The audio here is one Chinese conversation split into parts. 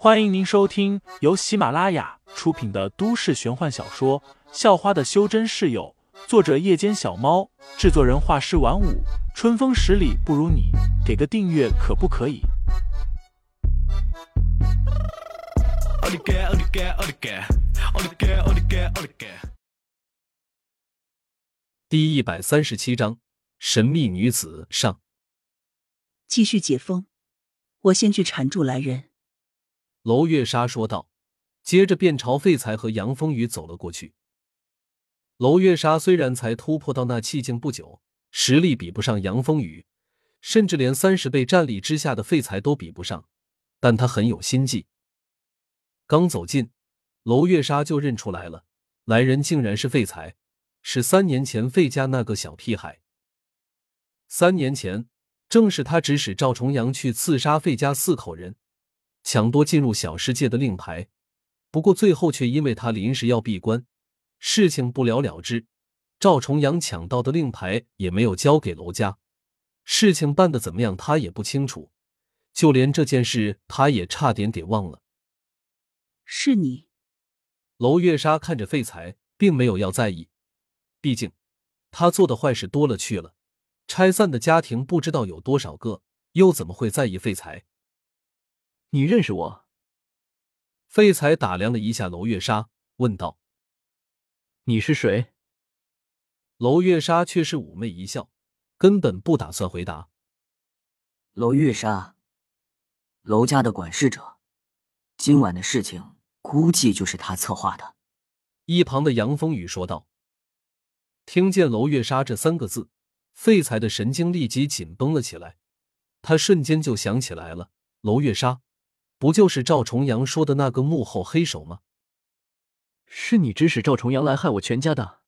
欢迎您收听由喜马拉雅出品的都市玄幻小说《校花的修真室友》，作者：夜间小猫，制作人：画师晚舞，春风十里不如你，给个订阅可不可以？第一百三十七章：神秘女子上。继续解封，我先去缠住来人。娄月莎说道，接着便朝废材和杨风雨走了过去。娄月莎虽然才突破到那气境不久，实力比不上杨风雨，甚至连三十倍战力之下的废材都比不上，但他很有心计。刚走近，娄月莎就认出来了，来人竟然是废材，是三年前费家那个小屁孩。三年前，正是他指使赵重阳去刺杀费家四口人。抢夺进入小世界的令牌，不过最后却因为他临时要闭关，事情不了了之。赵重阳抢到的令牌也没有交给娄家，事情办得怎么样他也不清楚，就连这件事他也差点给忘了。是你，娄月莎看着废材，并没有要在意，毕竟他做的坏事多了去了，拆散的家庭不知道有多少个，又怎么会在意废材？你认识我？废材打量了一下娄月莎，问道：“你是谁？”娄月莎却是妩媚一笑，根本不打算回答。娄月莎，娄家的管事者，今晚的事情估计就是他策划的。一旁的杨风雨说道。听见娄月莎这三个字，废材的神经立即紧绷了起来，他瞬间就想起来了，娄月莎。不就是赵重阳说的那个幕后黑手吗？是你指使赵重阳来害我全家的？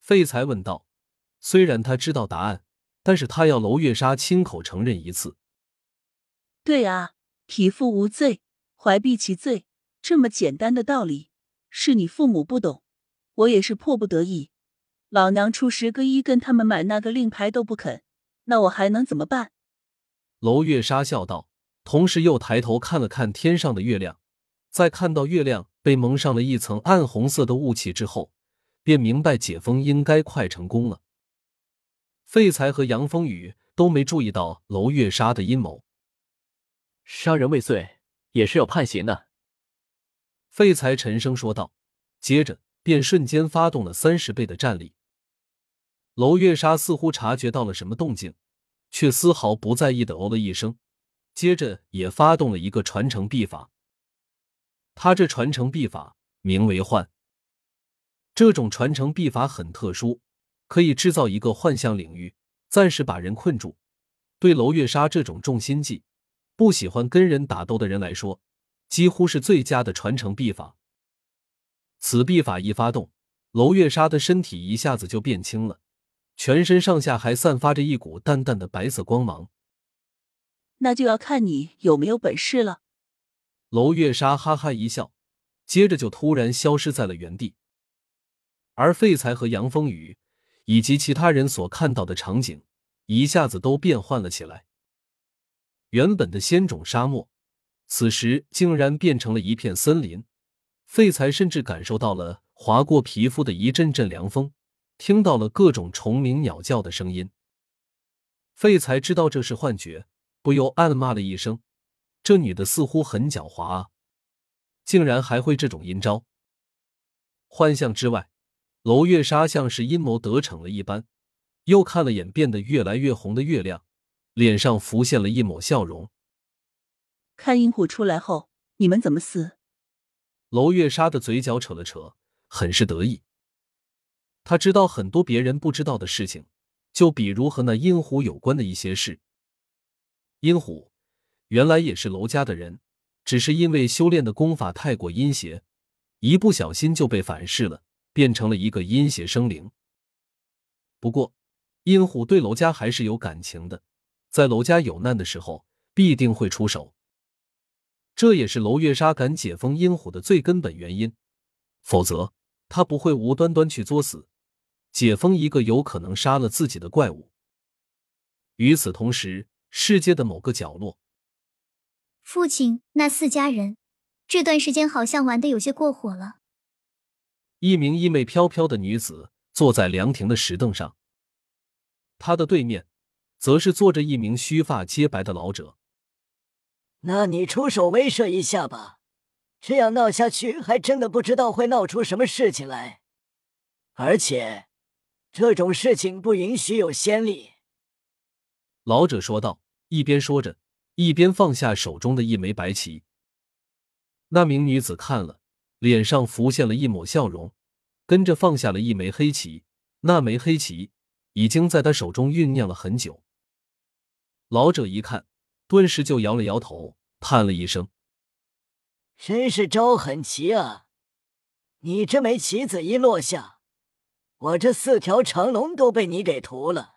废材问道。虽然他知道答案，但是他要娄月莎亲口承认一次。对啊，匹夫无罪，怀璧其罪，这么简单的道理，是你父母不懂，我也是迫不得已。老娘出十个亿跟他们买那个令牌都不肯，那我还能怎么办？娄月莎笑道。同时又抬头看了看天上的月亮，在看到月亮被蒙上了一层暗红色的雾气之后，便明白解封应该快成功了。废材和杨风雨都没注意到娄月莎的阴谋，杀人未遂也是要判刑的。废材沉声说道，接着便瞬间发动了三十倍的战力。娄月莎似乎察觉到了什么动静，却丝毫不在意的哦了一声。接着也发动了一个传承秘法，他这传承秘法名为幻。这种传承秘法很特殊，可以制造一个幻象领域，暂时把人困住。对娄月莎这种重心计、不喜欢跟人打斗的人来说，几乎是最佳的传承秘法。此秘法一发动，娄月莎的身体一下子就变轻了，全身上下还散发着一股淡淡的白色光芒。那就要看你有没有本事了。娄月莎哈哈一笑，接着就突然消失在了原地。而废材和杨风雨以及其他人所看到的场景，一下子都变换了起来。原本的仙种沙漠，此时竟然变成了一片森林。废材甚至感受到了划过皮肤的一阵阵凉风，听到了各种虫鸣鸟叫的声音。废材知道这是幻觉。不由暗骂了一声：“这女的似乎很狡猾啊，竟然还会这种阴招。”幻象之外，娄月莎像是阴谋得逞了一般，又看了眼变得越来越红的月亮，脸上浮现了一抹笑容。看阴虎出来后，你们怎么死？娄月莎的嘴角扯了扯，很是得意。他知道很多别人不知道的事情，就比如和那阴虎有关的一些事。阴虎原来也是娄家的人，只是因为修炼的功法太过阴邪，一不小心就被反噬了，变成了一个阴邪生灵。不过，阴虎对娄家还是有感情的，在娄家有难的时候必定会出手。这也是娄月莎敢解封阴虎的最根本原因，否则他不会无端端去作死，解封一个有可能杀了自己的怪物。与此同时。世界的某个角落，父亲，那四家人这段时间好像玩的有些过火了。一名衣袂飘飘的女子坐在凉亭的石凳上，她的对面，则是坐着一名须发皆白的老者。那你出手威慑一下吧，这样闹下去，还真的不知道会闹出什么事情来。而且，这种事情不允许有先例。老者说道，一边说着，一边放下手中的一枚白棋。那名女子看了，脸上浮现了一抹笑容，跟着放下了一枚黑棋。那枚黑棋已经在他手中酝酿了很久。老者一看。顿时就摇了摇头，叹了一声：“真是招狠棋啊！你这枚棋子一落下，我这四条长龙都被你给屠了。”